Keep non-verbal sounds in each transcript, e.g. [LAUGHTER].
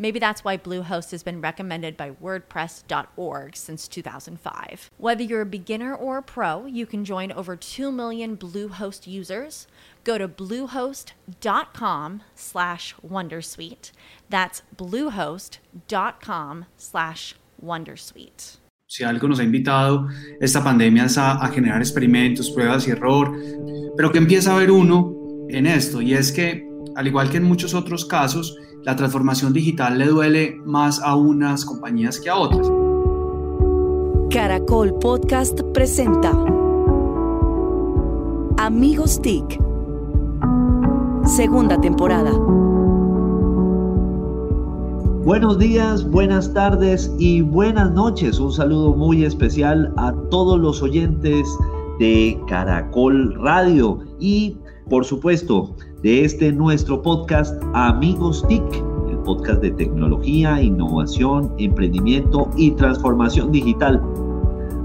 Maybe that's why Bluehost has been recommended by WordPress.org since 2005. Whether you're a beginner or a pro, you can join over 2 million Bluehost users. Go to bluehost.com slash Wondersuite. That's bluehost.com slash Wondersuite. Si algo nos ha invitado esta pandemia es a, a generar experimentos, pruebas y error, pero que empieza a ver uno en esto, y es que, al igual que en muchos otros casos, la transformación digital le duele más a unas compañías que a otras. Caracol Podcast presenta Amigos TIC, segunda temporada. Buenos días, buenas tardes y buenas noches. Un saludo muy especial a todos los oyentes de Caracol Radio y por supuesto, de este nuestro podcast Amigos TIC, el podcast de tecnología, innovación, emprendimiento y transformación digital.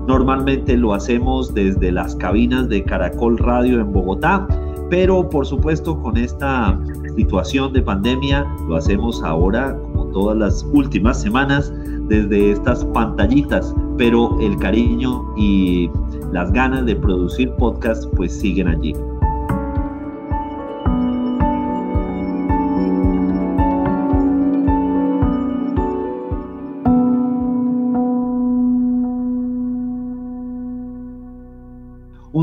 Normalmente lo hacemos desde las cabinas de Caracol Radio en Bogotá, pero por supuesto con esta situación de pandemia lo hacemos ahora, como todas las últimas semanas, desde estas pantallitas, pero el cariño y las ganas de producir podcast pues siguen allí.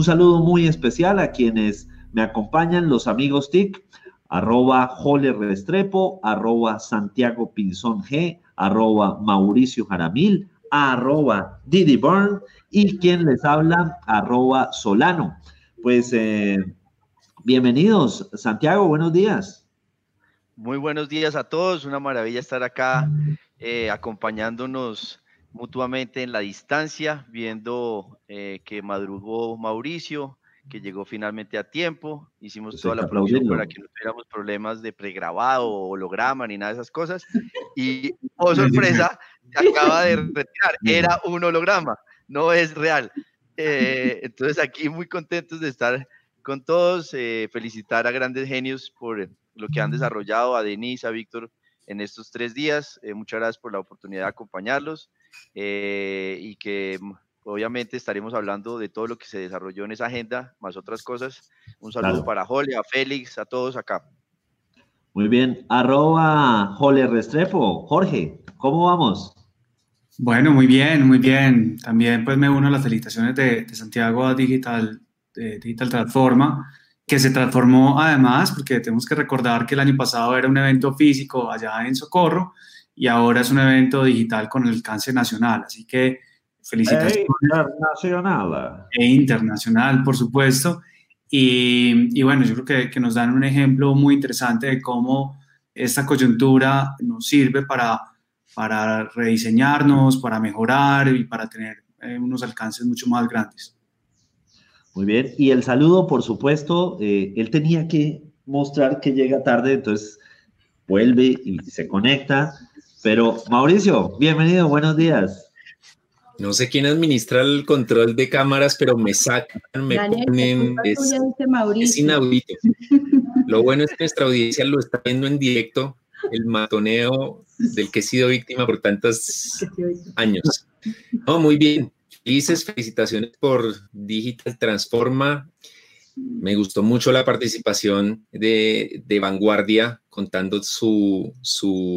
Un saludo muy especial a quienes me acompañan, los amigos TIC, arroba Jole Restrepo, arroba Santiago Pinzón G, arroba Mauricio Jaramil, arroba Didi Burn y quien les habla, arroba Solano. Pues eh, bienvenidos, Santiago, buenos días. Muy buenos días a todos, una maravilla estar acá eh, acompañándonos mutuamente en la distancia, viendo eh, que madrugó Mauricio, que llegó finalmente a tiempo. Hicimos toda la producción para que no tuviéramos problemas de pregrabado o holograma ni nada de esas cosas. Y, [LAUGHS] oh sorpresa, acaba de [LAUGHS] retirar. Era un holograma, no es real. Eh, entonces aquí muy contentos de estar con todos, eh, felicitar a grandes genios por lo que han desarrollado, a Denise, a Víctor en estos tres días. muchas gracias por la oportunidad de acompañarlos. Eh, y que mm, obviamente estaremos hablando de todo lo que se desarrolló en esa agenda, más otras cosas. Un saludo para Jole, a Félix, a todos acá. Muy bien, arroba Jole Restrepo. Jorge, ¿cómo vamos? Bueno, muy bien, muy bien. También pues me uno a las felicitaciones de, Santiago a Digital, de Digital Transforma, que se transformó además, porque tenemos que recordar que el año pasado era un evento físico allá en Socorro, y ahora es un evento digital con el alcance nacional. Así que felicitaciones. E internacional. E internacional, por supuesto. Y, y bueno, yo creo que, que, nos dan un ejemplo muy interesante de cómo esta coyuntura nos sirve para, para rediseñarnos, para mejorar y para tener eh, unos alcances mucho más grandes. Muy bien, y el saludo, por supuesto, eh, él tenía que mostrar que llega tarde, entonces vuelve y se conecta. Pero Mauricio, bienvenido, buenos días. No sé quién administra el control de cámaras, pero me sacan, me ponen. Es, es, inaudito. [LAUGHS] Lo bueno es que nuestra audiencia lo está viendo en directo, el matoneo del que he sido víctima por tantos años. No, muy bien. Felices, felicitaciones por Digital Transforma. Me gustó mucho la participación de, Vanguardia contando su,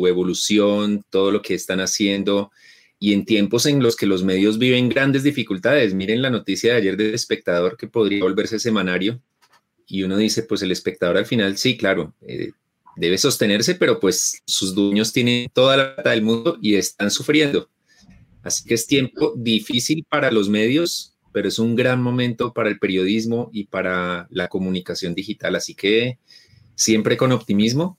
evolución, todo lo que están haciendo y en tiempos en los que los medios viven grandes dificultades. Miren la noticia de ayer del espectador que podría volverse semanario y uno dice, pues el espectador al final, sí, claro, eh, debe sostenerse, pero pues sus dueños tienen toda la plata del mundo y están sufriendo. Así que es tiempo difícil para los medios, pero es un gran momento para el periodismo y para la comunicación digital. Así que siempre con optimismo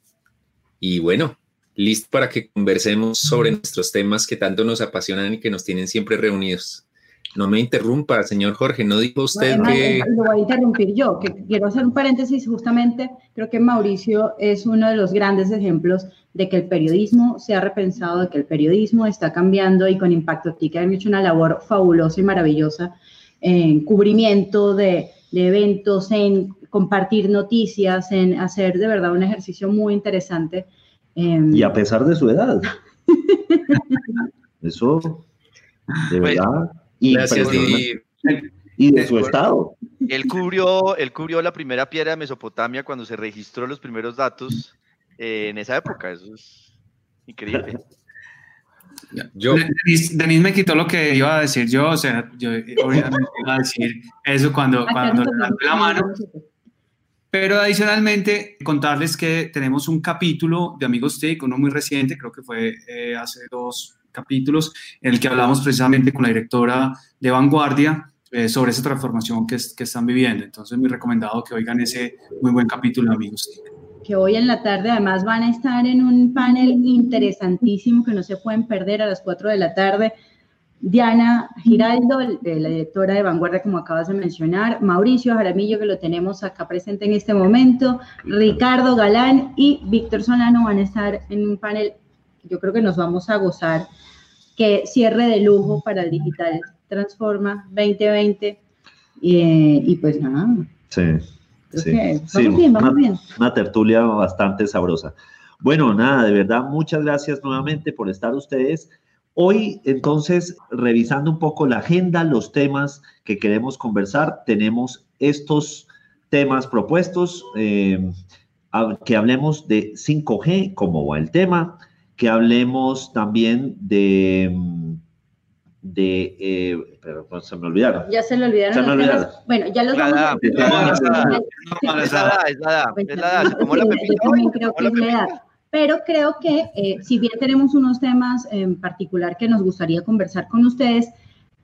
y bueno, listo para que conversemos sobre nuestros temas que tanto nos apasionan y que nos tienen siempre reunidos. No me interrumpa, señor Jorge, no dijo usted que... Lo voy a interrumpir yo, que quiero hacer un paréntesis, justamente creo que Mauricio es uno de los grandes ejemplos de que el periodismo se ha repensado, de que el periodismo está cambiando y con Impacto TIC han hecho una labor fabulosa y maravillosa en cubrimiento de, de eventos, en compartir noticias, en hacer de verdad un ejercicio muy interesante. Em, y a pesar de su edad. [LAUGHS] Eso, de pues, verdad. Gracias, y, de su estado. Él cubrió, él cubrió la primera piedra de Mesopotamia cuando se registró los primeros datos eh, en esa época. Eso es increíble. Yo, Denis, me quitó lo que iba a decir yo, o sea, yo obviamente [LAUGHS] iba a decir eso cuando, cuando la mano. Pero adicionalmente, contarles que tenemos un capítulo de Amigos TIC, uno muy reciente, creo que fue eh, hace dos capítulos en el que hablamos precisamente con la directora de Vanguardia eh, sobre esa transformación que, que, están viviendo. Entonces, muy recomendado que oigan ese muy buen capítulo, amigos. Que hoy en la tarde además van a estar en un panel interesantísimo que no se pueden perder a las 4 de la tarde. Diana Giraldo, la directora de Vanguardia, como acabas de mencionar, Mauricio Jaramillo, que lo tenemos acá presente en este momento, Ricardo Galán y Víctor Solano van a estar en un panel yo creo que nos vamos a gozar que cierre de lujo para el Digital Transforma 2020. Y, pues nada. Sí. Vamos bien, vamos bien. Una tertulia bastante sabrosa. Bueno, nada, de verdad, muchas gracias nuevamente por estar ustedes. Hoy, entonces, revisando un poco la agenda, los temas que queremos conversar, tenemos estos temas propuestos, eh, que hablemos de 5G, como va el tema, que hablemos también de, de eh, pero pues, se me olvidaron. Ya se le olvidaron. Se me olvidaron. Bueno, ya los vamos a... Es la edad, es la edad, es la edad. Como la Yo creo que es la edad. Pero creo que eh, si bien tenemos unos temas en particular que nos gustaría conversar con ustedes,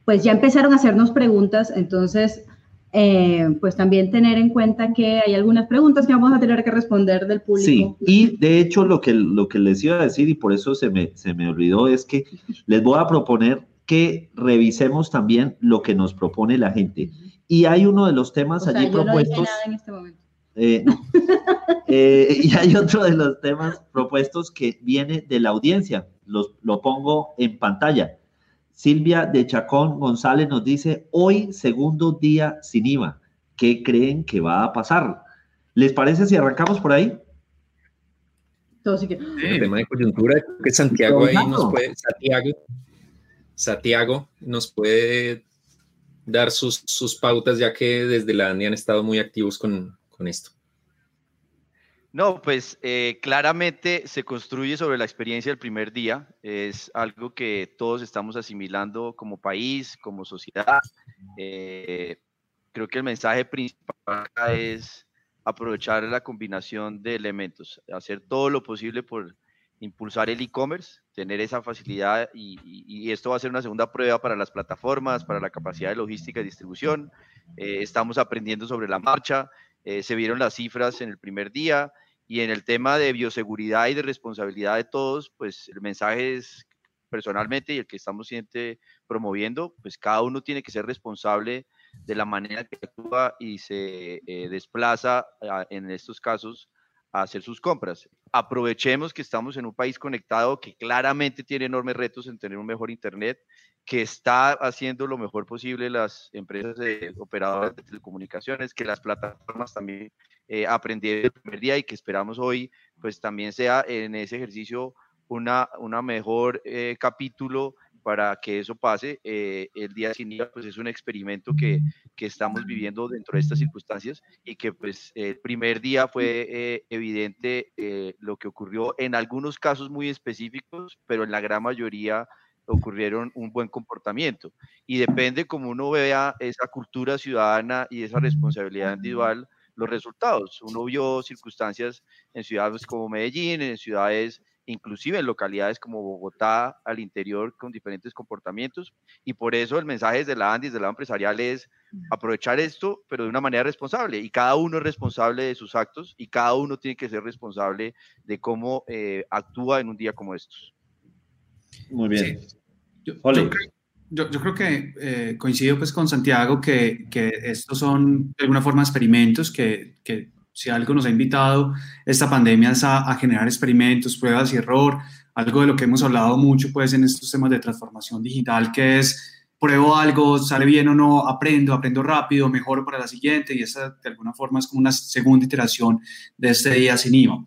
pues ya empezaron a hacernos preguntas, entonces eh, pues también tener en cuenta que hay algunas preguntas que vamos a tener que responder del público. Sí, y de hecho lo que, lo que les iba a decir, y por eso se me, se me olvidó, es que [LAUGHS] les voy a proponer que revisemos también lo que nos propone la gente. Y hay uno de los temas allí propuestos. en este momento. Eh, [LAUGHS] eh, y hay otro de los temas propuestos que viene de la audiencia. Los, lo pongo en pantalla. Silvia de Chacón González nos dice, hoy segundo día sin IVA, ¿qué creen que va a pasar? ¿Les parece si arrancamos por ahí? El tema de coyuntura, que Santiago ahí nos puede, Santiago, Santiago nos puede dar sus, sus pautas, ya que desde la ANDI han estado muy activos con, con esto. No, pues eh, claramente se construye sobre la experiencia del primer día. Es algo que todos estamos asimilando como país, como sociedad. Eh, creo que el mensaje principal es aprovechar la combinación de elementos, hacer todo lo posible por impulsar el e-commerce, tener esa facilidad y, esto va a ser una segunda prueba para las plataformas, para la capacidad de logística y distribución. Eh, estamos aprendiendo sobre la marcha. se vieron las cifras en el primer día, y en el tema de bioseguridad y de responsabilidad de todos, pues el mensaje es personalmente y el que estamos siempre promoviendo, pues cada uno tiene que ser responsable de la manera que actúa y se eh, desplaza en estos casos a hacer sus compras. Aprovechemos que estamos en un país conectado que claramente tiene enormes retos en tener un mejor Internet, que está haciendo lo mejor posible las empresas de operadoras de telecomunicaciones, que las plataformas también eh, aprendieron el primer día y que esperamos hoy, pues también sea en ese ejercicio una, una mejor eh, capítulo para que eso pase. Eh, el día sin IVA, pues es un experimento que, que, estamos viviendo dentro de estas circunstancias y que pues el primer día fue eh, evidente eh, lo que ocurrió en algunos casos muy específicos, pero en la gran mayoría ocurrieron un buen comportamiento. Y depende como uno vea esa cultura ciudadana y esa responsabilidad individual, los resultados. Uno vio circunstancias en ciudades como Medellín, en ciudades inclusive en localidades como Bogotá al interior con diferentes comportamientos y por eso el mensaje desde la ANDI, desde la empresarial es aprovechar esto, pero de una manera responsable y cada uno es responsable de sus actos y cada uno tiene que ser responsable de cómo eh, actúa en un día como estos. Muy bien. Yo, creo que eh, coincido pues con Santiago que, que, estos son de alguna forma experimentos que, que si algo nos ha invitado esta pandemia es a, generar experimentos, pruebas y error, algo de lo que hemos hablado mucho pues en estos temas de transformación digital, que es pruebo algo, sale bien o no, aprendo, aprendo rápido, mejoro para la siguiente y esa de alguna forma es como una segunda iteración de este día sin IVA.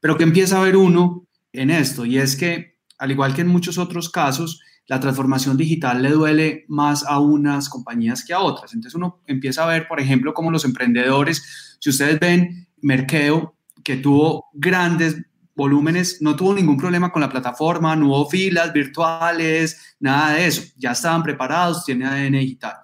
Pero que empieza a ver uno en esto y es que al igual que en muchos otros casos, la transformación digital le duele más a unas compañías que a otras. Entonces uno empieza a ver, por ejemplo, como los emprendedores, si ustedes ven Merkeo, que tuvo grandes volúmenes, no tuvo ningún problema con la plataforma, no hubo filas virtuales, nada de eso, ya estaban preparados, tiene ADN digital.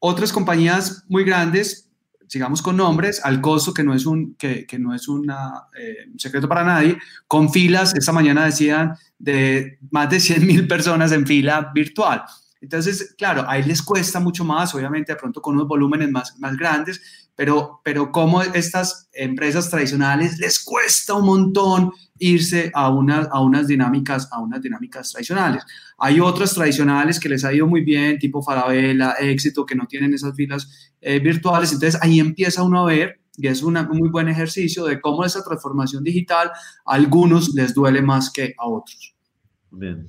Otras compañías muy grandes sigamos con nombres, al costo que no es un, que, que no es una, eh, secreto para nadie, con filas, esta mañana decían, de más de 100 mil personas en fila virtual. Entonces, claro, ahí les cuesta mucho más, obviamente de pronto con unos volúmenes más, más grandes, pero, pero como estas empresas tradicionales les cuesta un montón irse a, una, a, unas dinámicas, a unas dinámicas tradicionales. Hay otras tradicionales que les ha ido muy bien, tipo Falabella, Éxito, que no tienen esas filas eh, virtuales. Entonces ahí empieza uno a ver, y es un muy buen ejercicio de cómo esa transformación digital a algunos les duele más que a otros. Bien.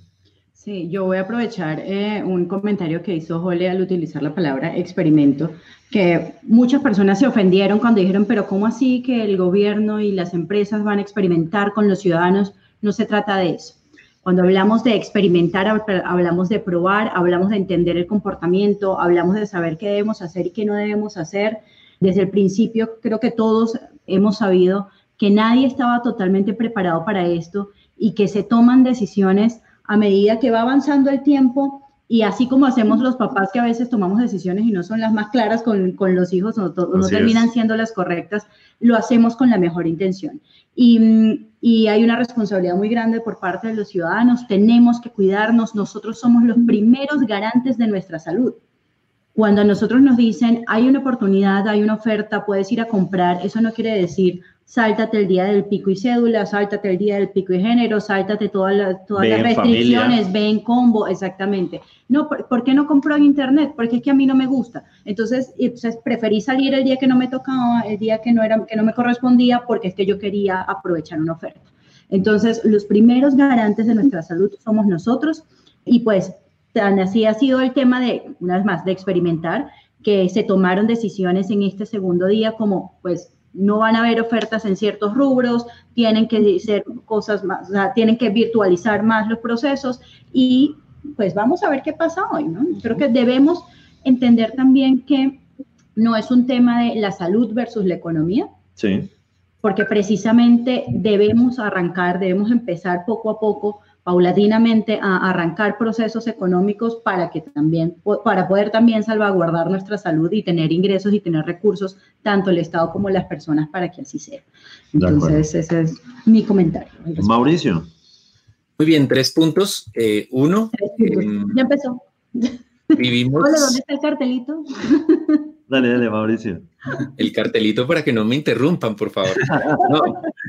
Sí, yo voy a aprovechar eh, un comentario que hizo Jole al utilizar la palabra experimento, que muchas personas se ofendieron cuando dijeron, pero ¿cómo así que el gobierno y las empresas van a experimentar con los ciudadanos? No se trata de eso. Cuando hablamos de experimentar, hablamos de probar, hablamos de entender el comportamiento, hablamos de saber qué debemos hacer y qué no debemos hacer. Desde el principio creo que todos hemos sabido que nadie estaba totalmente preparado para esto y que se toman decisiones a medida que va avanzando el tiempo y así como hacemos los papás que a veces tomamos decisiones y no son las más claras con, con los hijos, no, no terminan siendo las correctas, lo hacemos con la mejor intención. Y, y, hay una responsabilidad muy grande por parte de los ciudadanos, tenemos que cuidarnos, nosotros somos los primeros garantes de nuestra salud. Cuando a nosotros nos dicen, hay una oportunidad, hay una oferta, puedes ir a comprar, eso no quiere decir, sáltate el día del pico y cédula, sáltate el día del pico y género, sáltate todas las, todas las restricciones, ve en combo, exactamente. No, ¿por, qué no compro en internet? Porque es que a mí no me gusta. Entonces, pues, preferí salir el día que no me tocaba, el día que no, era, que no me correspondía, porque es que yo quería aprovechar una oferta. Entonces, los primeros garantes de nuestra salud somos nosotros y pues tan así ha sido el tema de, una vez más, de experimentar, que se tomaron decisiones en este segundo día como pues no van a haber ofertas en ciertos rubros, tienen que ser cosas más, o sea, tienen que virtualizar más los procesos y pues vamos a ver qué pasa hoy, ¿no? Creo que debemos entender también que no es un tema de la salud versus la economía. Sí. Porque precisamente debemos arrancar, debemos empezar poco a poco paulatinamente a arrancar procesos económicos para que también, para poder también salvaguardar nuestra salud y tener ingresos y tener recursos, tanto el Estado como las personas, para que así sea. Entonces, ese es mi comentario. Mauricio. Muy bien, tres puntos. Eh, uno. Em, ya empezó. Vivimos. [LAUGHS] Hola, ¿dónde está el cartelito? Dale, dale, Mauricio. El cartelito para que no me interrumpan, por favor.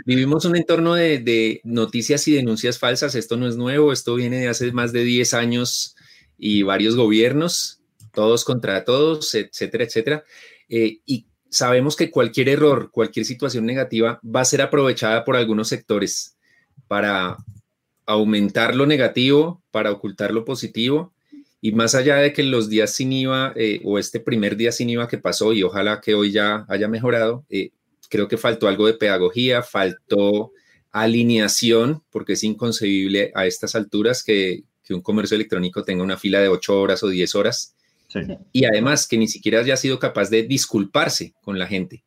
Vivimos un entorno de, noticias y denuncias falsas. Esto no es nuevo, esto viene de hace más de 10 años y varios gobiernos, todos contra todos, etcétera, etcétera. Eh, y sabemos que cualquier error, cualquier situación negativa va a ser aprovechada por algunos sectores para aumentar lo negativo, para ocultar lo positivo y más allá de que los días sin IVA eh, o este primer día sin IVA que pasó y ojalá que hoy ya haya mejorado, eh, creo que faltó algo de pedagogía, faltó alineación, porque es inconcebible a estas alturas que, un comercio electrónico tenga una fila de 8 horas o 10 horas. Y además que ni siquiera haya sido capaz de disculparse con la gente.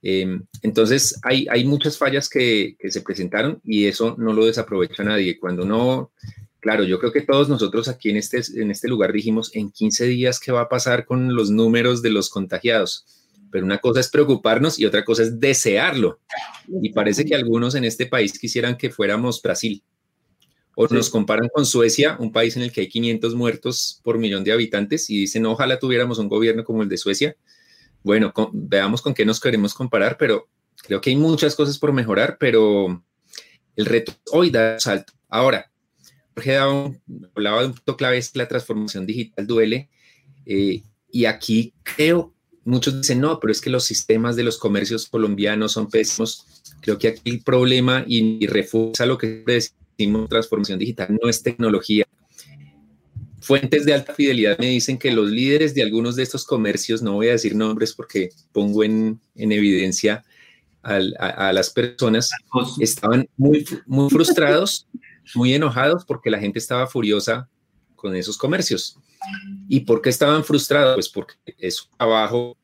Em, entonces, hay, hay muchas fallas que, que, se presentaron y eso no lo desaprovecha nadie. Cuando no Claro, yo creo que todos nosotros aquí en este, en este lugar dijimos en 15 días qué va a pasar con los números de los contagiados. pero una cosa es preocuparnos y otra cosa es desearlo. Y parece que algunos en este país quisieran que fuéramos Brasil. O nos comparan con Suecia, un país en el que hay 500 muertos por millón de habitantes, y dicen, ojalá tuviéramos un gobierno como el de Suecia. Bueno, veamos con qué nos queremos comparar, pero creo que hay muchas cosas por mejorar, pero el reto hoy da un salto. Ahora, Jorge hablaba de un punto clave, es la transformación digital duele, eh, y aquí creo muchos dicen, no, pero es que los sistemas de los comercios colombianos son pésimos. Creo que aquí el problema y, refuerza lo que decimos transformación digital no es tecnología. Fuentes de alta fidelidad me dicen que los líderes de algunos de estos comercios, no voy a decir nombres porque pongo en, evidencia a, las personas, estaban muy, muy frustrados, muy enojados porque la gente estaba furiosa con esos comercios. ¿Y por qué estaban frustrados? Pues porque es un trabajo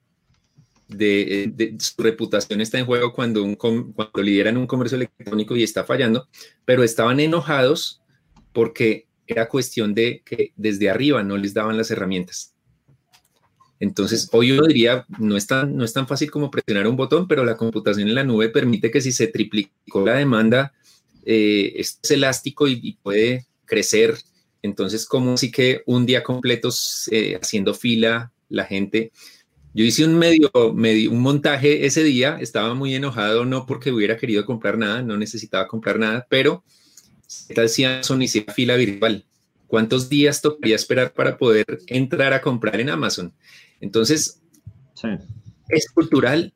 de, su reputación está en juego cuando, un, cuando lideran un comercio electrónico y está fallando, pero estaban enojados porque era cuestión de que desde arriba no les daban las herramientas. Entonces, hoy yo diría, no es, tan, no es tan fácil como presionar un botón, pero la computación en la nube permite que si se triplicó la demanda, eh, es elástico y, puede crecer. Entonces, como así que un día completo eh, haciendo fila, la gente yo hice un medio, medio, un montaje ese día, estaba muy enojado, no porque hubiera querido comprar nada, no necesitaba comprar nada, pero tal si Amazon hiciera fila virtual? ¿Cuántos días tocaría esperar para poder entrar a comprar en Amazon? Entonces, es cultural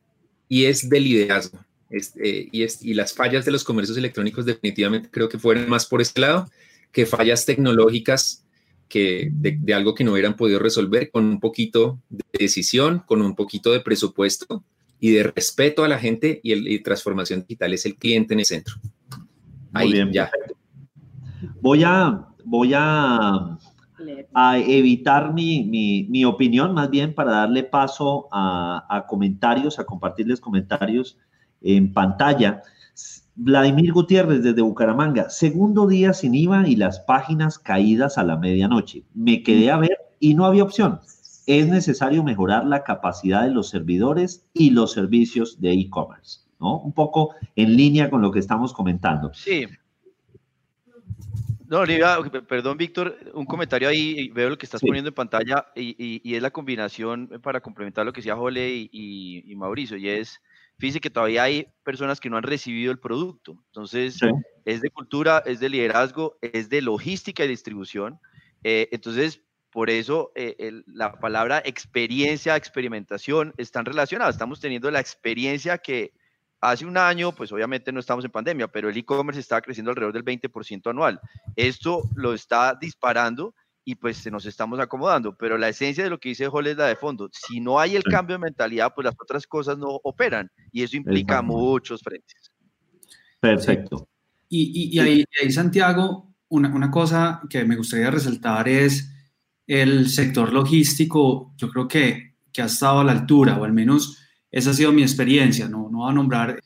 y es de liderazgo. Eh, y, es, y las fallas de los comercios electrónicos definitivamente creo que fueron más por este lado que fallas tecnológicas que de, algo que no hubieran podido resolver con un poquito de decisión, con un poquito de presupuesto y de respeto a la gente y, el, transformación digital es el cliente en el centro. Ahí, bien, ya. Voy a, voy a, a evitar mi, mi, mi, opinión, más bien para darle paso a, a comentarios, a compartirles comentarios en pantalla. Vladimir Gutiérrez desde Bucaramanga, segundo día sin IVA y las páginas caídas a la medianoche. Me quedé a ver y no había opción. Es necesario mejorar la capacidad de los servidores y los servicios de e-commerce, ¿no? Un poco en línea con lo que estamos comentando. Sí. No, Olivia, perdón, Víctor, un comentario ahí, veo lo que estás poniendo en pantalla y, es la combinación para complementar lo que decía Jole y Mauricio, y es fíjese que todavía hay personas que no han recibido el producto. Entonces, es de cultura, es de liderazgo, es de logística y distribución. Eh, entonces, por eso eh, la palabra experiencia, experimentación están relacionadas. Estamos teniendo la experiencia que hace un año, pues obviamente no estamos en pandemia, pero el e-commerce está creciendo alrededor del 20% anual. Esto lo está disparando y pues nos estamos acomodando. Pero la esencia de lo que dice Joel es la de fondo. Si no hay el cambio de mentalidad, pues las otras cosas no operan y eso implica muchos frentes. Perfecto. Y, y, ahí, Santiago, una, una, cosa que me gustaría resaltar es el sector logístico. Yo creo que, que ha estado a la altura, o al menos esa ha sido mi experiencia. No, no voy a nombrar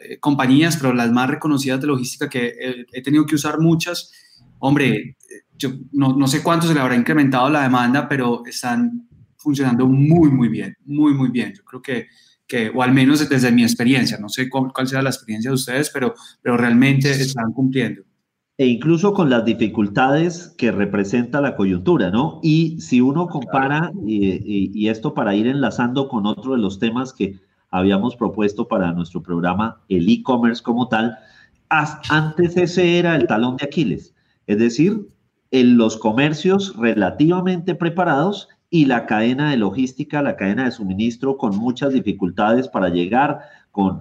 eh, compañías, pero las más reconocidas de logística que he, he tenido que usar muchas. Hombre, yo no, no, sé cuánto se le habrá incrementado la demanda, pero están funcionando muy, muy bien, muy, muy bien. Yo creo que, que o al menos desde mi experiencia, no sé cuál, cuál sea la experiencia de ustedes, pero, pero realmente están cumpliendo. E incluso con las dificultades que representa la coyuntura, ¿no? Y si uno compara, y, y esto para ir enlazando con otro de los temas que habíamos propuesto para nuestro programa, el e-commerce como tal, antes ese era el talón de Aquiles. Es decir, en los comercios relativamente preparados y la cadena de logística, la cadena de suministro con muchas dificultades para llegar, con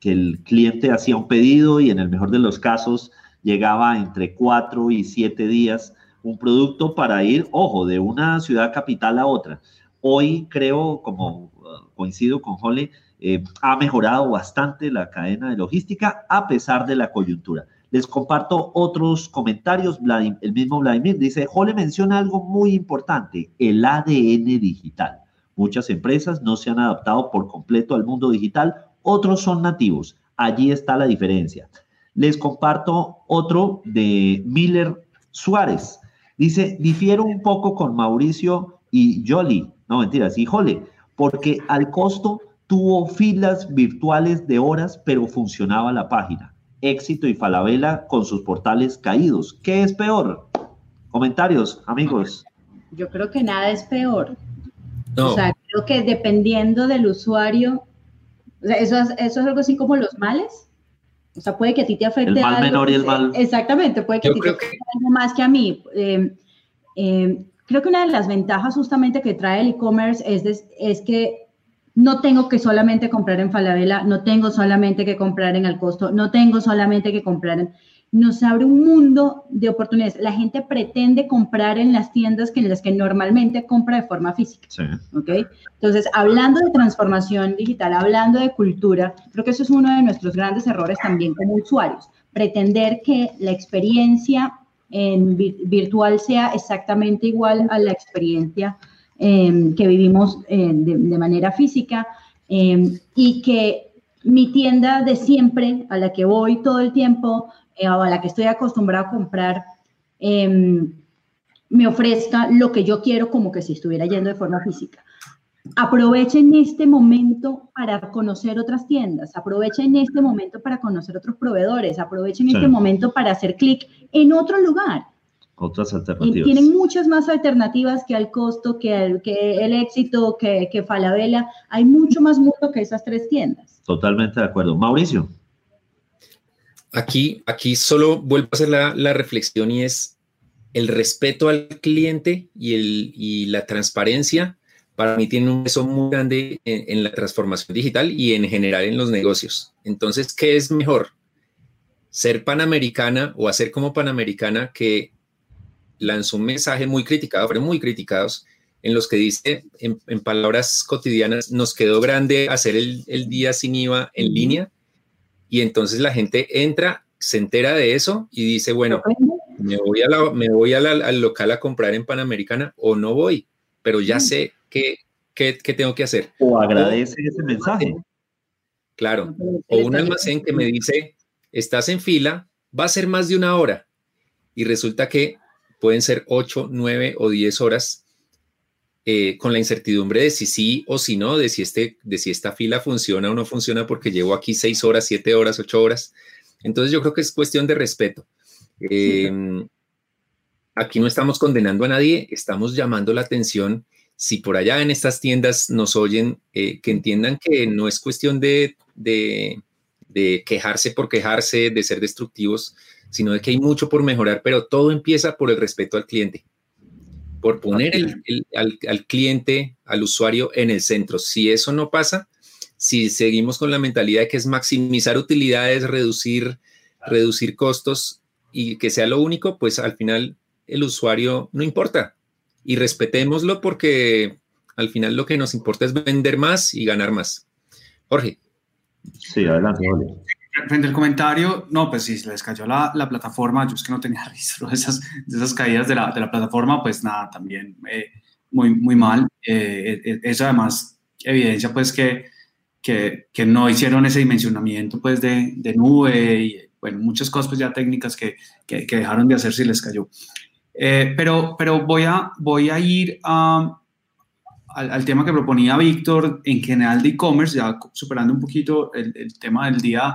que el cliente hacía un pedido y en el mejor de los casos llegaba entre cuatro y siete días un producto para ir, ojo, de una ciudad capital a otra. Hoy creo, como uh, coincido con Jole, eh, ha mejorado bastante la cadena de logística a pesar de la coyuntura. Les comparto otros comentarios. el mismo Vladimir dice, Jole menciona algo muy importante, el ADN digital. Muchas empresas no se han adaptado por completo al mundo digital, otros son nativos. Allí está la diferencia. Les comparto otro de Miller Suárez. Dice, difiero un poco con Mauricio y Jolly. No, mentiras, y Jole, porque al costo tuvo filas virtuales de horas, pero funcionaba la página. Éxito y Falabella con sus portales caídos. ¿Qué es peor? Comentarios, amigos. Yo creo que nada es peor. O sea, creo que dependiendo del usuario, eso, es, eso es algo así como los males. O sea, puede que a ti te afecte. El mal menor y el mal. Exactamente, puede que a ti te afecte algo más que a mí. Eh, eh, creo que una de las ventajas justamente que trae el e-commerce es, es que no tengo que solamente comprar en Falabella, no tengo solamente que comprar en el costo, no tengo solamente que comprar en... Nos abre un mundo de oportunidades. La gente pretende comprar en las tiendas que en las que normalmente compra de forma física. Sí. Entonces, hablando de transformación digital, hablando de cultura, creo que eso es uno de nuestros grandes errores también como usuarios. Pretender que la experiencia en virtual sea exactamente igual a la experiencia em, que vivimos eh, de, manera física em, y que mi tienda de siempre, a la que voy todo el tiempo eh, o a la que estoy acostumbrada a comprar, em, me ofrezca lo que yo quiero como que si estuviera yendo de forma física. Aprovechen este momento para conocer otras tiendas, aprovechen este momento para conocer otros proveedores, aprovechen este momento para hacer clic en otro lugar. Otras alternativas. tienen muchas más alternativas que al costo, que, el, que el éxito, que, que Falabella. Hay mucho más mundo que esas tres tiendas. Totalmente de acuerdo. Mauricio. Aquí, aquí solo vuelvo a hacer la, la reflexión y es el respeto al cliente y, el, y la transparencia para mí tiene un peso muy grande en, la transformación digital y en general en los negocios. Entonces, ¿qué es mejor? Ser panamericana o hacer como panamericana que lanzó un mensaje muy criticado, fueron muy criticados, en los que dice, en, palabras cotidianas, nos quedó grande hacer el, día sin IVA en línea y entonces la gente entra, se entera de eso y dice, bueno, me voy, a me voy al local a comprar en Panamericana o no voy, pero ya sé ¿qué, qué, tengo que hacer? O agradece ese mensaje. Claro. O un almacén que me dice, estás en fila, va a ser más de una hora. Y resulta que pueden ser ocho, nueve o diez horas eh, con la incertidumbre de si sí o si no, de si, este, de si esta fila funciona o no funciona porque llevo aquí seis horas, siete horas, ocho horas. Entonces yo creo que es cuestión de respeto. Em, aquí no estamos condenando a nadie, estamos llamando la atención si por allá en estas tiendas nos oyen, eh, que entiendan que no es cuestión de, quejarse por quejarse, de ser destructivos, sino de que hay mucho por mejorar, pero todo empieza por el respeto al cliente, por poner al, cliente, al usuario en el centro. Si eso no pasa, si seguimos con la mentalidad de que es maximizar utilidades, reducir, reducir costos y que sea lo único, pues al final el usuario no importa, y respetémoslo porque al final lo que nos importa es vender más y ganar más. Jorge. Sí, adelante, Frente al comentario, no, pues si les cayó la, la, plataforma, yo es que no tenía [LAUGHS] registro de esas, de esas caídas de la, de la plataforma, pues nada, también eh, muy, muy mal. Eh, eh, eso además evidencia pues que, que, que, no hicieron ese dimensionamiento pues de, de, nube y bueno, muchas cosas pues ya técnicas que, que, que dejaron de hacer si les cayó. Eh, pero pero voy, a, voy a ir al, al, tema que proponía Víctor en general de e-commerce, ya superando un poquito el, el, tema del día,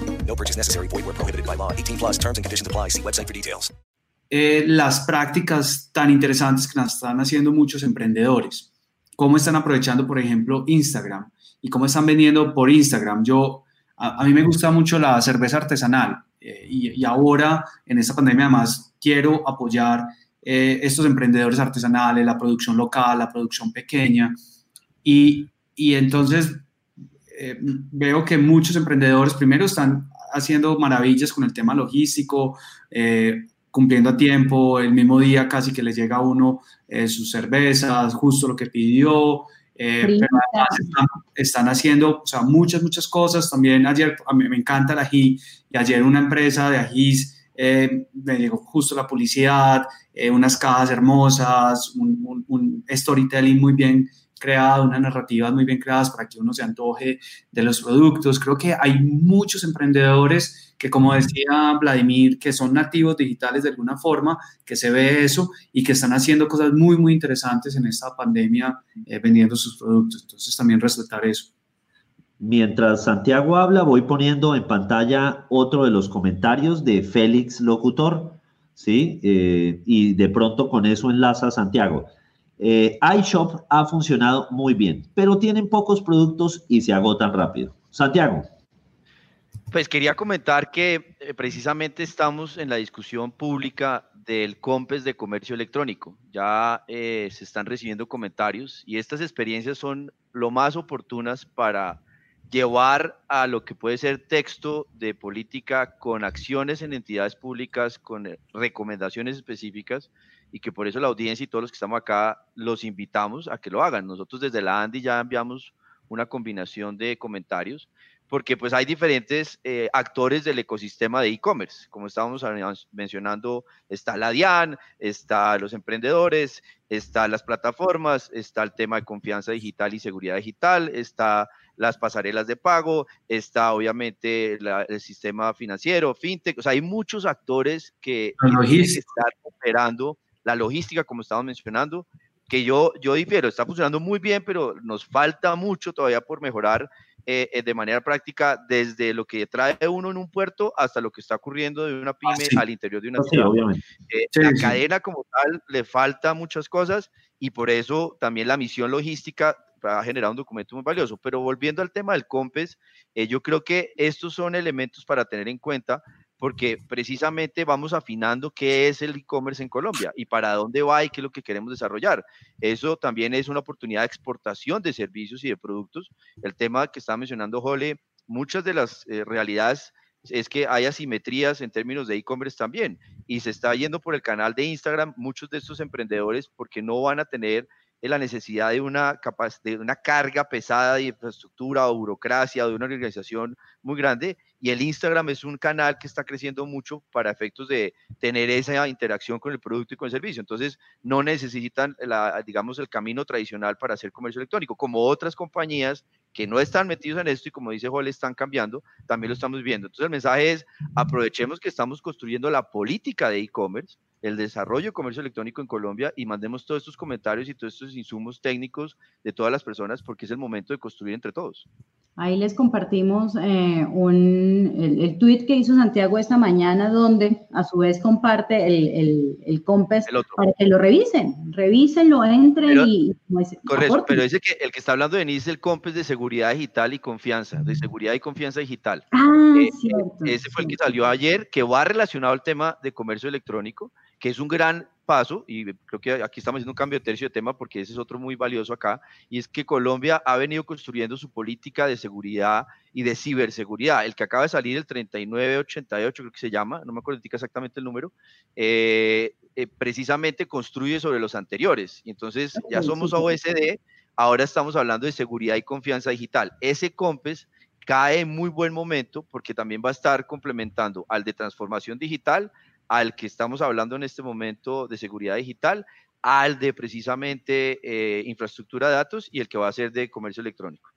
No purchase necessary. Void where prohibited by law. 18 plus terms and conditions apply. See website for details. Eh, las prácticas tan interesantes que nos están haciendo muchos emprendedores. Cómo están aprovechando, por ejemplo, Instagram y cómo están vendiendo por Instagram. Yo, a, a mí me gusta mucho la cerveza artesanal eh, y, y, ahora en esta pandemia además quiero apoyar eh, estos emprendedores artesanales, la producción local, la producción pequeña y, y entonces eh, veo que muchos emprendedores primero están haciendo maravillas con el tema logístico, eh, cumpliendo a tiempo, el mismo día casi que le llega a uno eh, sus cervezas, justo lo que pidió, eh, pero además están, están, haciendo o sea, muchas, muchas cosas. También ayer, a mí me encanta el ají, y ayer una empresa de ajís eh, me llegó justo la publicidad, eh, unas cajas hermosas, un, un, un, storytelling muy bien creado, unas narrativas muy bien creadas para que uno se antoje de los productos. Creo que hay muchos emprendedores que, como decía Vladimir, que son nativos digitales de alguna forma, que se ve eso y que están haciendo cosas muy, muy interesantes en esta pandemia eh, vendiendo sus productos. Entonces, también resaltar eso. Mientras Santiago habla, voy poniendo en pantalla otro de los comentarios de Félix Locutor, ¿sí? Eh, y de pronto con eso enlaza Santiago. Eh, iShop ha funcionado muy bien, pero tienen pocos productos y se agotan rápido. Santiago. Pues quería comentar que eh, precisamente estamos en la discusión pública del COMPES de comercio electrónico. Ya eh, se están recibiendo comentarios y estas experiencias son lo más oportunas para llevar a lo que puede ser texto de política con acciones en entidades públicas, con recomendaciones específicas y que por eso la audiencia y todos los que estamos acá los invitamos a que lo hagan. Nosotros desde la ANDI ya enviamos una combinación de comentarios porque pues hay diferentes eh, actores del ecosistema de e-commerce. Como estábamos mencionando, está la DIAN, está los emprendedores, está las plataformas, está el tema de confianza digital y seguridad digital, está las pasarelas de pago, está obviamente la, el sistema financiero, fintech, o sea, hay muchos actores que, que están operando la logística, como estamos mencionando, que yo, yo difiero, está funcionando muy bien, pero nos falta mucho todavía por mejorar eh, eh, de manera práctica desde lo que trae uno en un puerto hasta lo que está ocurriendo de una pyme ah, sí. al interior de una ciudad. Sí, eh, sí, la cadena como tal le falta muchas cosas y por eso también la misión logística ha generado un documento muy valioso. Pero volviendo al tema del COMPES, eh, yo creo que estos son elementos para tener en cuenta porque precisamente vamos afinando qué es el e-commerce en Colombia y para dónde va y qué es lo que queremos desarrollar. Eso también es una oportunidad de exportación de servicios y de productos. El tema que estaba mencionando Jole, muchas de las eh, realidades es que hay asimetrías en términos de e-commerce también y se está yendo por el canal de Instagram muchos de estos emprendedores porque no van a tener la necesidad de una, de una carga pesada de infraestructura o burocracia de una organización muy grande. Y el Instagram es un canal que está creciendo mucho para efectos de tener esa interacción con el producto y con el servicio. Entonces, no necesitan, la, digamos, el camino tradicional para hacer comercio electrónico, como otras compañías que no están metidos en esto y como dice Joel, están cambiando, también lo estamos viendo. Entonces, el mensaje es, aprovechemos que estamos construyendo la política de e-commerce, el desarrollo de comercio electrónico en Colombia y mandemos todos estos comentarios y todos estos insumos técnicos de todas las personas porque es el momento de construir entre todos. Ahí les compartimos eh, un, el, el tweet que hizo Santiago esta mañana, donde a su vez comparte el, el, el COMPES el para que lo revisen. Revísenlo, entren pero, y. Correcto, aporten. pero dice que el que está hablando de NIS es el COMPES de seguridad digital y confianza, de seguridad y confianza digital. Ah, eh, cierto. Ese fue el que salió ayer, que va relacionado al tema de comercio electrónico que es un gran paso, y creo que aquí estamos haciendo un cambio de tercio de tema porque ese es otro muy valioso acá, y es que Colombia ha venido construyendo su política de seguridad y de ciberseguridad. El que acaba de salir, el 3988, creo que se llama, no me acuerdo exactamente el número, eh, eh, precisamente construye sobre los anteriores. Y entonces ya somos OSD, ahora estamos hablando de seguridad y confianza digital. Ese COMPES cae en muy buen momento porque también va a estar complementando al de transformación digital, al que estamos hablando en este momento de seguridad digital, al de precisamente eh, infraestructura de datos y el que va a ser de comercio electrónico.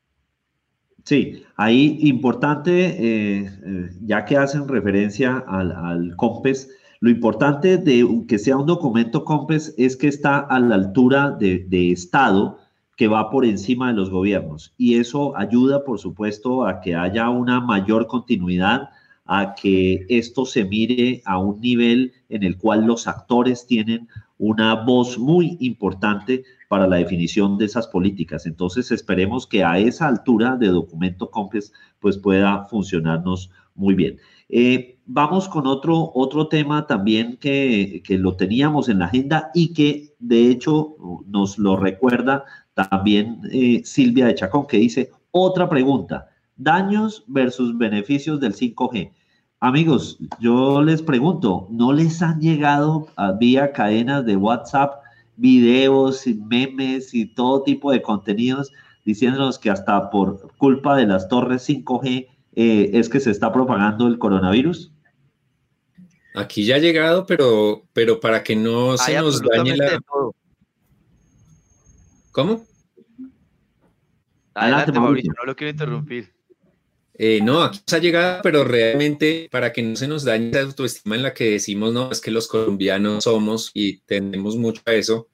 Sí, ahí importante, eh, eh, ya que hacen referencia al, COMPES, lo importante de que sea un documento COMPES es que está a la altura de, de Estado que va por encima de los gobiernos. Y eso ayuda, por supuesto, a que haya una mayor continuidad, a que esto se mire a un nivel en el cual los actores tienen una voz muy importante para la definición de esas políticas. Entonces esperemos que a esa altura de documento COMPES pues pueda funcionarnos muy bien. Eh, vamos con otro, otro tema también que, que, lo teníamos en la agenda y que de hecho nos lo recuerda también eh, Silvia de Chacón, que dice, otra pregunta, daños versus beneficios del 5G. Amigos, yo les pregunto, ¿no les han llegado a, vía cadenas de WhatsApp videos y memes y todo tipo de contenidos diciéndonos que hasta por culpa de las torres 5G eh, es que se está propagando el coronavirus? Aquí ya ha llegado, pero, pero para que no se nos dañe la... ¿Cómo? Adelante, Mauricio, no lo quiero interrumpir. Eh, no, aquí se ha llegado, pero realmente para que no se nos dañe la autoestima en la que decimos, no, es que los colombianos somos y tendemos mucho a eso,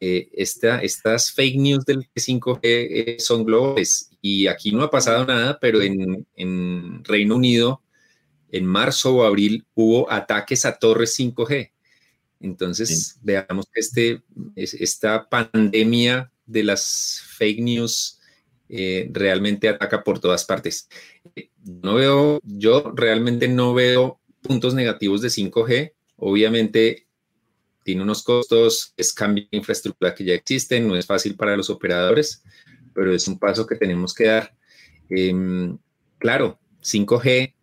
eh, estas fake news del 5G eh, son globales y aquí no ha pasado nada, pero en, en, Reino Unido, en marzo o abril, hubo ataques a torres 5G. Entonces, veamos que este, esta pandemia de las fake news eh, realmente ataca por todas partes. No veo, yo realmente no veo puntos negativos de 5G. Obviamente tiene unos costos, es cambio de infraestructura que ya existe, no es fácil para los operadores, pero es un paso que tenemos que dar. Em, claro, 5G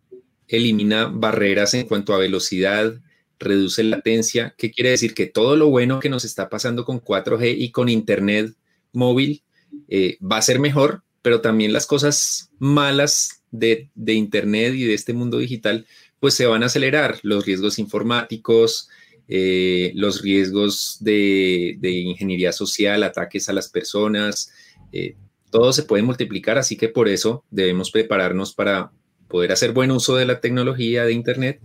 elimina barreras en cuanto a velocidad, reduce latencia. ¿Qué quiere decir? Que todo lo bueno que nos está pasando con 4G y con Internet móvil eh, va a ser mejor, pero también las cosas malas de, Internet y de este mundo digital, pues se van a acelerar. Los riesgos informáticos, eh, los riesgos de, ingeniería social, ataques a las personas, eh, todo se puede multiplicar, así que por eso debemos prepararnos para poder hacer buen uso de la tecnología de Internet,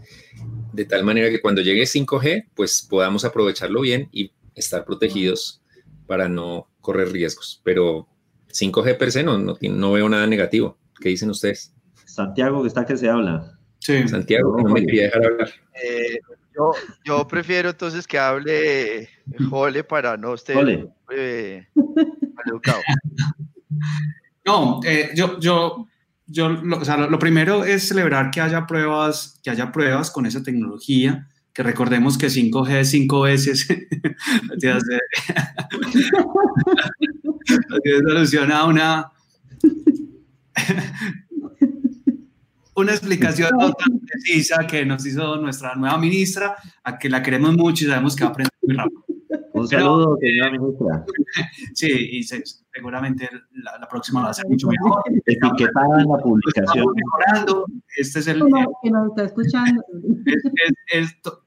de tal manera que cuando llegue 5G, pues podamos aprovecharlo bien y estar protegidos para no correr riesgos. Pero 5G per se no, no, veo nada negativo. ¿Qué dicen ustedes? Santiago, que está que se habla. Sí. Santiago, no me quería dejar hablar. Eh, yo, prefiero entonces que hable Jole para no estar eh, educado. [LAUGHS] No, eh, yo, yo, yo lo, o sea, lo, primero es celebrar que haya pruebas, que haya pruebas con esa tecnología, que recordemos que 5G es cinco veces. [LAUGHS] soluciona una una explicación tan precisa que nos hizo nuestra nueva ministra, a que la queremos mucho y sabemos que va a aprender muy rápido. Un saludo, señora ministra. [LAUGHS] Sí, y seguramente la, próxima va a ser mucho mejor. Etiquetada en la publicación. mejorando. Este es el. que nos está escuchando.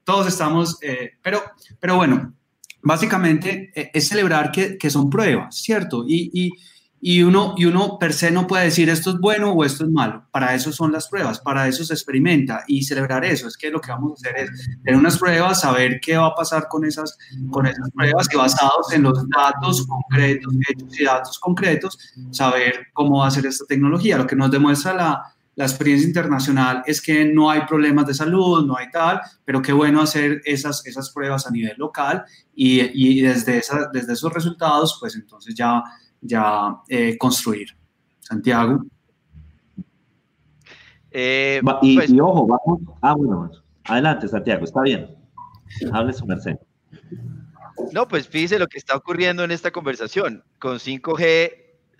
todos estamos, eh, pero, pero bueno, básicamente eh, es celebrar que, que, son pruebas, ¿cierto? Y, y y uno, y uno per se no puede decir esto es bueno o esto es malo. Para eso son las pruebas, para eso se experimenta y celebrar eso. Es que lo que vamos a hacer es tener unas pruebas, saber qué va a pasar con esas, con esas pruebas que basados en los datos concretos, hechos y datos concretos, saber cómo va a ser esta tecnología. Lo que nos demuestra la, la experiencia internacional es que no hay problemas de salud, no hay tal, pero qué bueno hacer esas, esas pruebas a nivel local y, y desde, esa, desde esos resultados, pues entonces ya ya eh, construir. Santiago. Eh, pues y, ojo, vamos. Ah, bueno, adelante, Santiago, está bien. Hable su merced. No, pues fíjese lo que está ocurriendo en esta conversación. Con 5G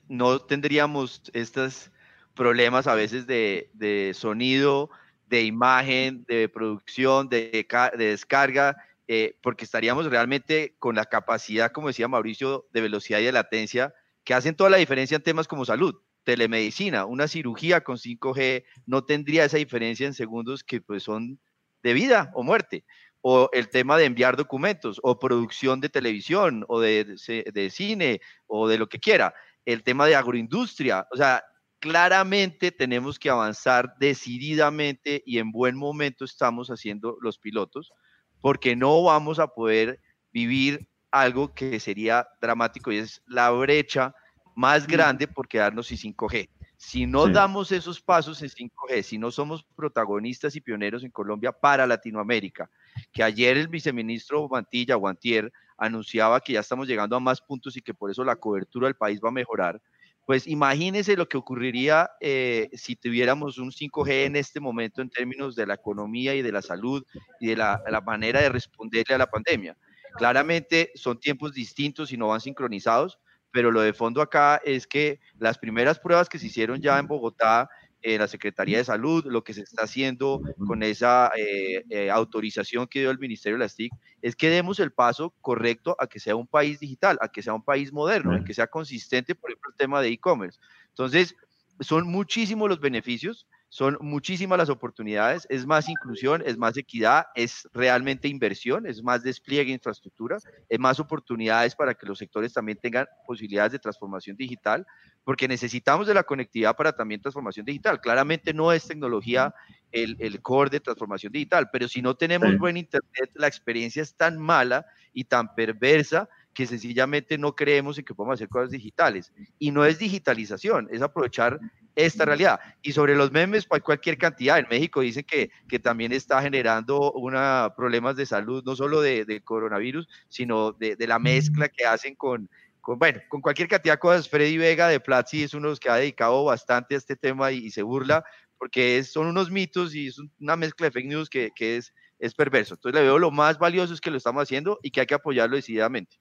no tendríamos estos problemas a veces de, sonido, de imagen, de producción, de, descarga, eh, porque estaríamos realmente con la capacidad, como decía Mauricio, de velocidad y de latencia que hacen toda la diferencia en temas como salud, telemedicina, una cirugía con 5G no tendría esa diferencia en segundos que pues son de vida o muerte. o el tema de enviar documentos, o producción de televisión, o de, de, cine, o de lo que quiera, el tema de agroindustria, o sea, claramente tenemos que avanzar decididamente y en buen momento estamos haciendo los pilotos, porque no vamos a poder vivir algo que sería dramático y es la brecha más grande por quedarnos sin 5G. Si no damos esos pasos en 5G, si no somos protagonistas y pioneros en Colombia para Latinoamérica, que ayer el viceministro Mantilla, Guantier, anunciaba que ya estamos llegando a más puntos y que por eso la cobertura del país va a mejorar, pues imagínense lo que ocurriría eh, si tuviéramos un 5G en este momento en términos de la economía y de la salud y de la, la manera de responderle a la pandemia. Claramente son tiempos distintos y no van sincronizados, pero lo de fondo acá es que las primeras pruebas que se hicieron ya en Bogotá, en la Secretaría de Salud, lo que se está haciendo con esa eh, eh, autorización que dio el Ministerio de las TIC, es que demos el paso correcto a que sea un país digital, a que sea un país moderno, a que sea consistente, por ejemplo, el tema de e-commerce. Entonces, son muchísimos los beneficios son muchísimas las oportunidades, es más inclusión, es más equidad, es realmente inversión, es más despliegue de infraestructura, es más oportunidades para que los sectores también tengan posibilidades de transformación digital, porque necesitamos de la conectividad para también transformación digital. Claramente no es tecnología el, el core de transformación digital, pero si no tenemos buen Internet, la experiencia es tan mala y tan perversa que sencillamente no creemos en que podamos hacer cosas digitales. Y no es digitalización, es aprovechar esta realidad. Y sobre los memes, pues cualquier cantidad. En México dicen que, que también está generando una, problemas de salud, no solo de, de coronavirus, sino de, de, la mezcla que hacen con, con, bueno, con cualquier cantidad de cosas. Freddy Vega de Platzi es uno de los que ha dedicado bastante a este tema y, y se burla porque es, son unos mitos y es una mezcla de fake news que, que es, es perverso. Entonces le veo lo más valioso es que lo estamos haciendo y que hay que apoyarlo decididamente.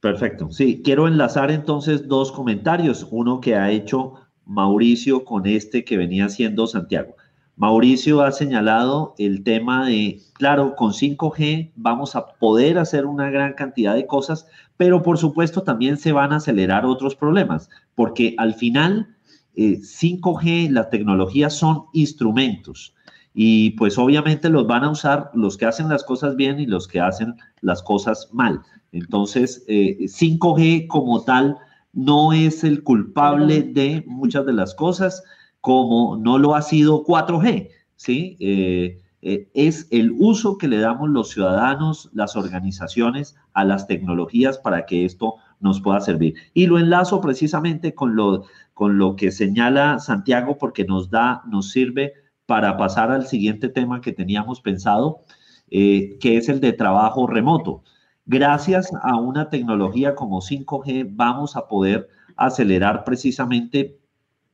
Perfecto. Sí, quiero enlazar entonces dos comentarios. Uno que ha hecho Mauricio con este que venía haciendo Santiago. Mauricio ha señalado el tema de, claro, con 5G vamos a poder hacer una gran cantidad de cosas, pero por supuesto también se van a acelerar otros problemas, porque al final 5G, eh, las tecnologías son instrumentos y pues obviamente los van a usar los que hacen las cosas bien y los que hacen las cosas mal. Entonces, 5G eh, como tal no es el culpable de muchas de las cosas, como no lo ha sido 4G, ¿sí? Eh, eh, es el uso que le damos los ciudadanos, las organizaciones a las tecnologías para que esto nos pueda servir. Y lo enlazo precisamente con lo, con lo que señala Santiago porque nos da, nos sirve para pasar al siguiente tema que teníamos pensado, que es el de trabajo remoto. Gracias a una tecnología como 5G vamos a poder acelerar precisamente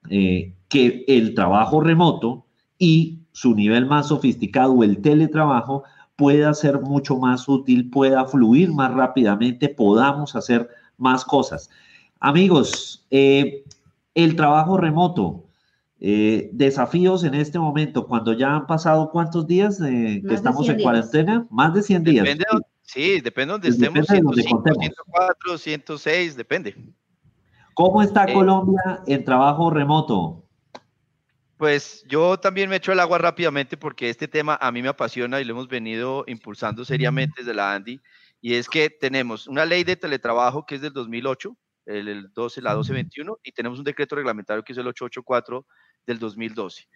eh, que el trabajo remoto y su nivel más sofisticado, el teletrabajo, pueda ser mucho más útil, pueda fluir más rápidamente, podamos hacer más cosas. Amigos, eh, el trabajo remoto, eh, desafíos en este momento, cuando ya han pasado cuántos días que estamos en cuarentena, más de 100 días. Sí, depende de donde estemos, 105, 104, 106, depende. ¿Cómo está eh, Colombia en trabajo remoto? Pues yo también me echo el agua rápidamente porque este tema a mí me apasiona y lo hemos venido impulsando seriamente desde la ANDI. Y es que tenemos una ley de teletrabajo que es del 2008, el 12, la 1221, y tenemos un decreto reglamentario que es el 884 del 2012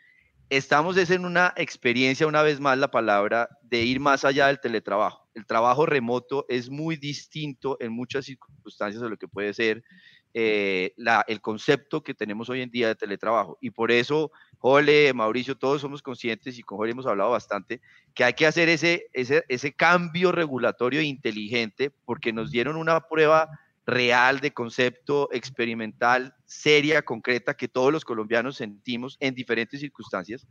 estamos es en una experiencia, una vez más la palabra, de ir más allá del teletrabajo. El trabajo remoto es muy distinto en muchas circunstancias de lo que puede ser eh, el concepto que tenemos hoy en día de teletrabajo. Y por eso, Jole, Mauricio, todos somos conscientes y con Jole hemos hablado bastante, que hay que hacer ese, ese, ese cambio regulatorio inteligente porque nos dieron una prueba real, de concepto experimental, seria, concreta, que todos los colombianos sentimos en diferentes circunstancias,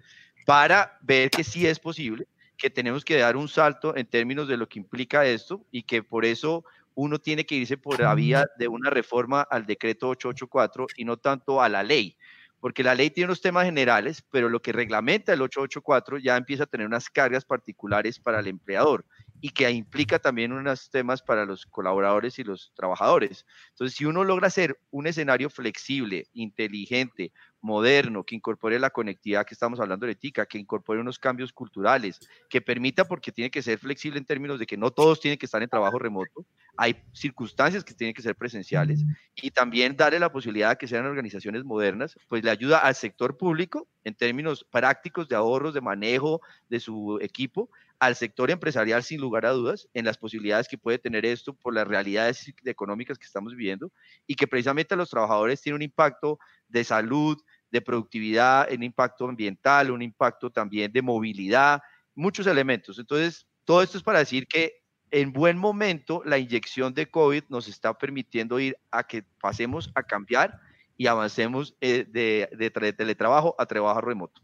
para ver que sí es posible, que tenemos que dar un salto en términos de lo que implica esto y que por eso uno tiene que irse por la vía de una reforma al decreto 884 y no tanto a la ley, porque la ley tiene unos temas generales, pero lo que reglamenta el 884 ya empieza a tener unas cargas particulares para el empleador y que implica también unos temas para los colaboradores y los trabajadores. Entonces, si uno logra hacer un escenario flexible, inteligente, moderno, que incorpore la conectividad que estamos hablando de ética, que incorpore unos cambios culturales, que permita, porque tiene que ser flexible en términos de que no todos tienen que estar en trabajo remoto, hay circunstancias que tienen que ser presenciales y también darle la posibilidad de que sean organizaciones modernas, pues le ayuda al sector público en términos prácticos de ahorros, de manejo de su equipo, al sector empresarial sin lugar a dudas en las posibilidades que puede tener esto por las realidades económicas que estamos viviendo y que precisamente a los trabajadores tiene un impacto de salud, de productividad, un impacto ambiental, un impacto también de movilidad, muchos elementos. Entonces, todo esto es para decir que en buen momento la inyección de COVID nos está permitiendo ir a que pasemos a cambiar y avancemos eh, de, de, teletrabajo a trabajo remoto.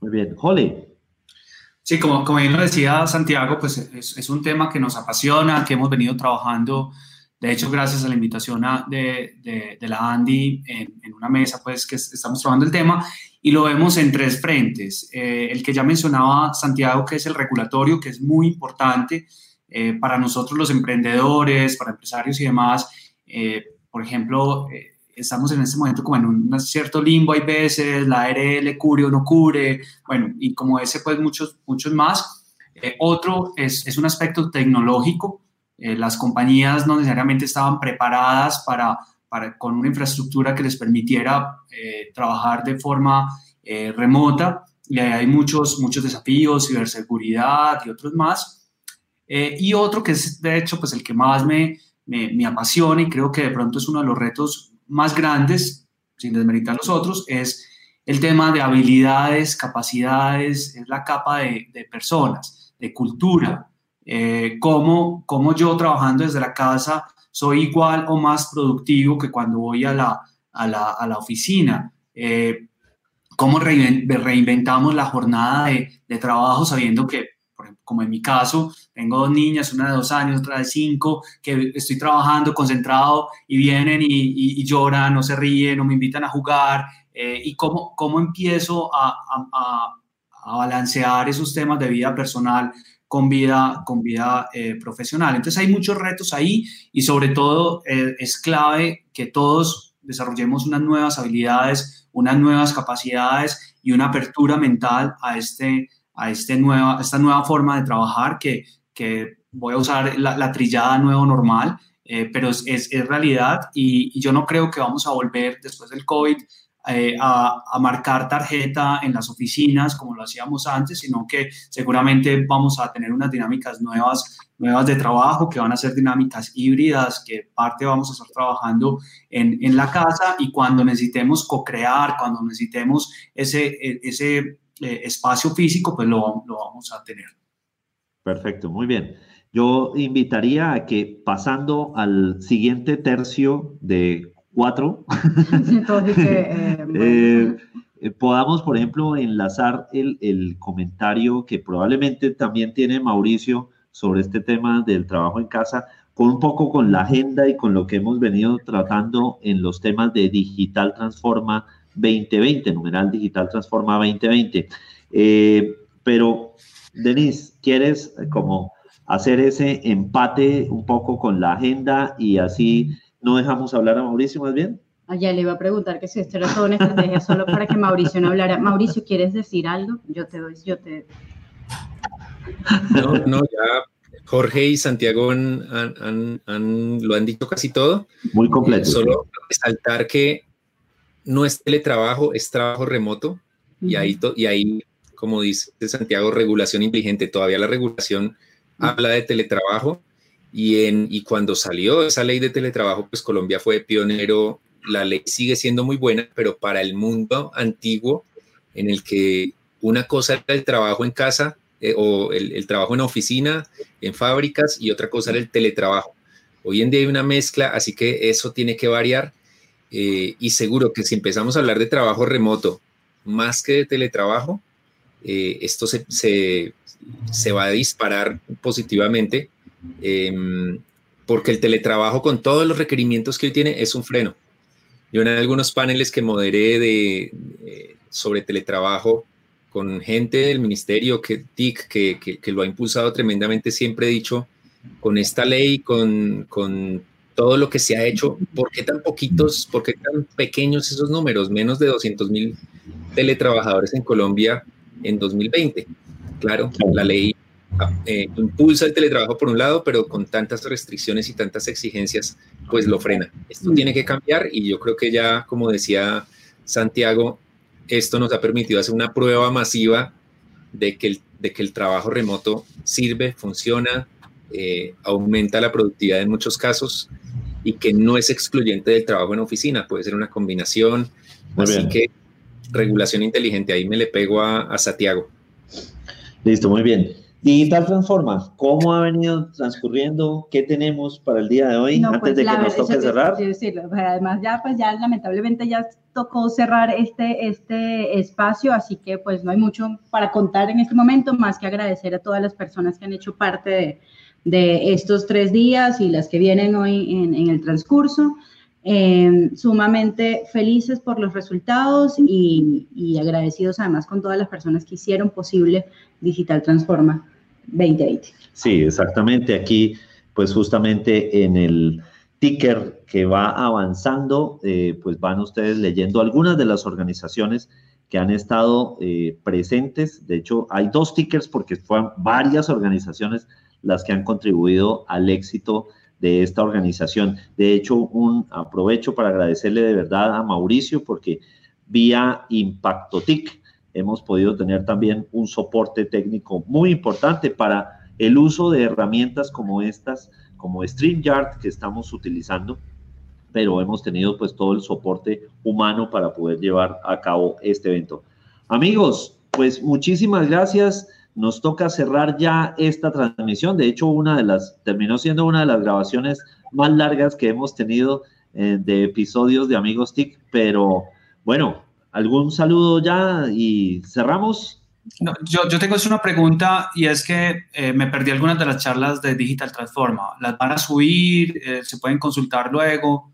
Muy bien. Holly. Sí, como, como bien lo decía Santiago, pues es, es, un tema que nos apasiona, que hemos venido trabajando de hecho, gracias a la invitación de, de, la Andy en, una mesa, pues que estamos trabajando el tema y lo vemos en tres frentes. Eh, el que ya mencionaba Santiago, que es el regulatorio, que es muy importante eh, para nosotros los emprendedores, para empresarios y demás. Eh, por ejemplo, estamos en este momento como en un cierto limbo, hay veces, la ARL cure o no cure, bueno, y como ese, pues muchos, muchos más. otro es, es un aspecto tecnológico eh, las compañías no necesariamente estaban preparadas para, para, con una infraestructura que les permitiera eh, trabajar de forma eh, remota y hay muchos, muchos desafíos, ciberseguridad y otros más. y otro que es de hecho pues el que más me, me, me, apasiona y creo que de pronto es uno de los retos más grandes, sin desmeritar los otros, es el tema de habilidades, capacidades, es la capa de, personas, de cultura, eh, cómo, yo trabajando desde la casa soy igual o más productivo que cuando voy a la, a la, a la oficina. Eh, cómo reinventamos la jornada de, de, trabajo sabiendo que, como en mi caso, tengo dos niñas, una de dos años, otra de cinco, que estoy trabajando concentrado y vienen y, y, lloran, no se ríen, no me invitan a jugar, eh, y cómo, cómo empiezo a, a, a, balancear esos temas de vida personal con vida, con vida eh, profesional. Entonces hay muchos retos ahí y sobre todo eh, es clave que todos desarrollemos unas nuevas habilidades, unas nuevas capacidades y una apertura mental a, este, a este nueva, esta nueva forma de trabajar que, que voy a usar la, trillada nuevo normal, eh, pero es, es, realidad y, y, yo no creo que vamos a volver después del COVID eh, a, marcar tarjeta en las oficinas como lo hacíamos antes, sino que seguramente vamos a tener unas dinámicas nuevas, nuevas de trabajo que van a ser dinámicas híbridas, que parte vamos a estar trabajando en, en la casa y cuando necesitemos co-crear, cuando necesitemos ese, e, ese eh, espacio físico, pues lo, lo vamos a tener. Perfecto, muy bien. Yo invitaría a que pasando al siguiente tercio de cuatro, [LAUGHS] [LAUGHS] eh, eh, eh, podamos, por ejemplo, enlazar el, el, comentario que probablemente también tiene Mauricio sobre este tema del trabajo en casa, con un poco con la agenda y con lo que hemos venido tratando en los temas de Digital Transforma 2020, numeral Digital Transforma 2020. pero, Denise, ¿quieres como hacer ese empate un poco con la agenda y así no dejamos hablar a Mauricio más bien. Allá ah, le iba a preguntar que si esto era toda una estrategia solo para que Mauricio no hablara. Mauricio, ¿quieres decir algo? Yo te doy, yo te... No, no, ya Jorge y Santiago han, lo han dicho casi todo. Muy completo. solo resaltar que no es teletrabajo, es trabajo remoto. y, ahí, y ahí, como dice Santiago, regulación inteligente. Todavía la regulación habla de teletrabajo y, en, y cuando salió esa ley de teletrabajo, pues Colombia fue pionero. La ley sigue siendo muy buena, pero para el mundo antiguo, en el que una cosa era el trabajo en casa eh, o el, trabajo en oficina, en fábricas, y otra cosa era el teletrabajo. Hoy en día hay una mezcla, así que eso tiene que variar. Eh, y seguro que si empezamos a hablar de trabajo remoto más que de teletrabajo, eh, esto se, se, va a disparar positivamente Em, porque el teletrabajo con todos los requerimientos que hoy tiene es un freno. Yo en algunos paneles que moderé de, sobre teletrabajo con gente del ministerio, que TIC, que, que, lo ha impulsado tremendamente, siempre he dicho, con esta ley, con, con todo lo que se ha hecho, ¿por qué tan poquitos, por qué tan pequeños esos números? Menos de 200 mil teletrabajadores en Colombia en 2020. Claro, la ley eh, impulsa el teletrabajo por un lado, pero con tantas restricciones y tantas exigencias, pues lo frena. Esto tiene que cambiar y yo creo que ya, como decía Santiago, esto nos ha permitido hacer una prueba masiva de que el, de que el trabajo remoto sirve, funciona, eh, aumenta la productividad en muchos casos y que no es excluyente del trabajo en oficina, puede ser una combinación. así que regulación inteligente, ahí me le pego a, a Santiago. Listo, muy bien. Digital Transforma, ¿cómo ha venido transcurriendo? ¿Qué tenemos para el día de hoy antes pues de que nos toque cerrar? además, ya, pues ya lamentablemente ya tocó cerrar este, este espacio, así que pues no hay mucho para contar en este momento, más que agradecer a todas las personas que han hecho parte de, de estos tres días y las que vienen hoy en, el transcurso. Eh, sumamente felices por los resultados y, y, agradecidos además con todas las personas que hicieron posible Digital Transforma 2020. Sí, exactamente. Aquí, pues justamente en el ticker que va avanzando, eh, pues van ustedes leyendo algunas de las organizaciones que han estado eh, presentes. De hecho, hay dos tickers porque fueron varias organizaciones las que han contribuido al éxito de esta organización. De hecho, un aprovecho para agradecerle de verdad a Mauricio porque vía ImpactoTIC hemos podido tener también un soporte técnico muy importante para el uso de herramientas como estas, como StreamYard que estamos utilizando, pero hemos tenido pues todo el soporte humano para poder llevar a cabo este evento. Amigos, pues muchísimas gracias nos toca cerrar ya esta transmisión. De hecho, una de las, terminó siendo una de las grabaciones más largas que hemos tenido eh, de episodios de Amigos TIC, pero bueno, algún saludo ya y cerramos. yo, yo, tengo una pregunta y es que eh, me perdí algunas de las charlas de Digital Transforma. ¿Las van a subir? Eh, ¿Se pueden consultar luego?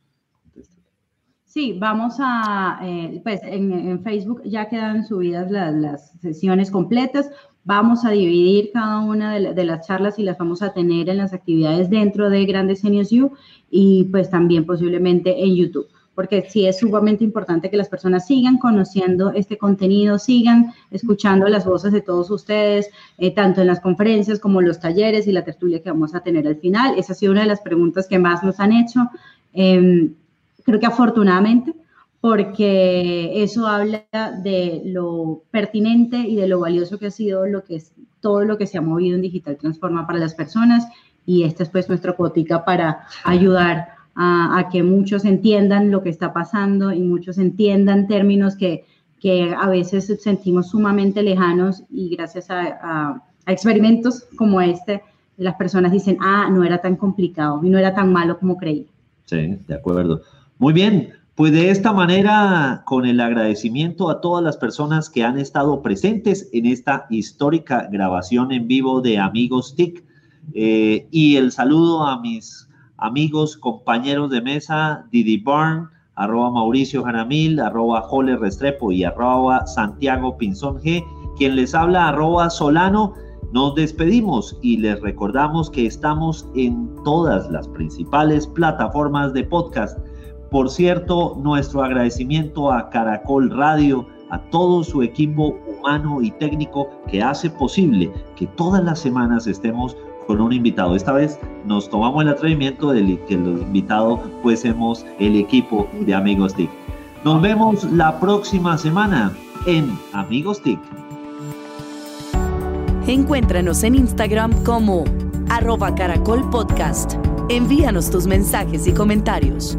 Sí, vamos a, pues en, Facebook ya quedan subidas las, las sesiones completas. Vamos a dividir cada una de, las charlas y las vamos a tener en las actividades dentro de Grandes Genius U y pues también posiblemente en YouTube, porque sí es sumamente importante que las personas sigan conociendo este contenido, sigan escuchando las voces de todos ustedes, eh, tanto en las conferencias como los talleres y la tertulia que vamos a tener al final. Esa ha sido una de las preguntas que más nos han hecho. Em, creo que afortunadamente porque eso habla de lo pertinente y de lo valioso que ha sido lo que es todo lo que se ha movido en Digital Transforma para las personas y esta es pues nuestra cuotica para ayudar a, que muchos entiendan lo que está pasando y muchos entiendan términos que, que a veces sentimos sumamente lejanos y gracias a, a experimentos como este, las personas dicen, ah, no era tan complicado y no era tan malo como creía. Sí, de acuerdo. Muy bien, pues de esta manera, con el agradecimiento a todas las personas que han estado presentes en esta histórica grabación en vivo de Amigos TIC eh, y el saludo a mis amigos, compañeros de mesa, Didi Barn, arroba Mauricio Jaramil, arroba Jole Restrepo y arroba Santiago Pinzón G, quien les habla, arroba Solano. Nos despedimos y les recordamos que estamos en todas las principales plataformas de podcast por cierto, nuestro agradecimiento a Caracol Radio, a todo su equipo humano y técnico que hace posible que todas las semanas estemos con un invitado. Esta vez nos tomamos el atrevimiento de que el invitado fuésemos el equipo de Amigos TIC. Nos vemos la próxima semana en Amigos TIC. Encuéntranos en Instagram como arroba. Envíanos tus mensajes y comentarios.